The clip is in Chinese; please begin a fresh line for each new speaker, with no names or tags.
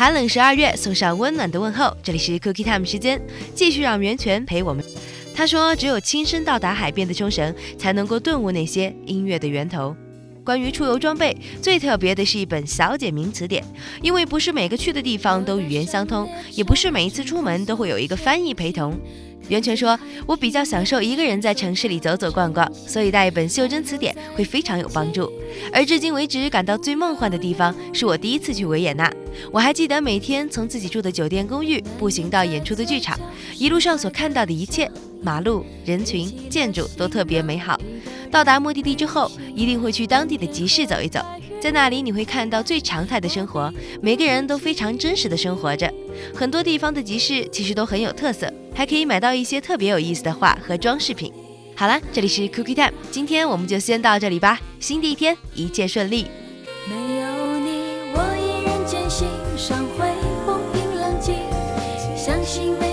寒冷十二月，送上温暖的问候。这里是 Cookie Time 时间，继续让源泉陪我们。他说：“只有亲身到达海边的冲绳，才能够顿悟那些音乐的源头。”关于出游装备，最特别的是一本小姐名词典，因为不是每个去的地方都语言相通，也不是每一次出门都会有一个翻译陪同。袁泉说：“我比较享受一个人在城市里走走逛逛，所以带一本袖珍词典会非常有帮助。而至今为止感到最梦幻的地方，是我第一次去维也纳。我还记得每天从自己住的酒店公寓步行到演出的剧场，一路上所看到的一切，马路、人群、建筑都特别美好。到达目的地之后，一定会去当地的集市走一走。”在那里你会看到最常态的生活，每个人都非常真实的生活着。很多地方的集市其实都很有特色，还可以买到一些特别有意思的画和装饰品。好了，这里是 Cookie Time，今天我们就先到这里吧。新的一天一切顺利。没有你，我依然坚信，会风平浪静，相信。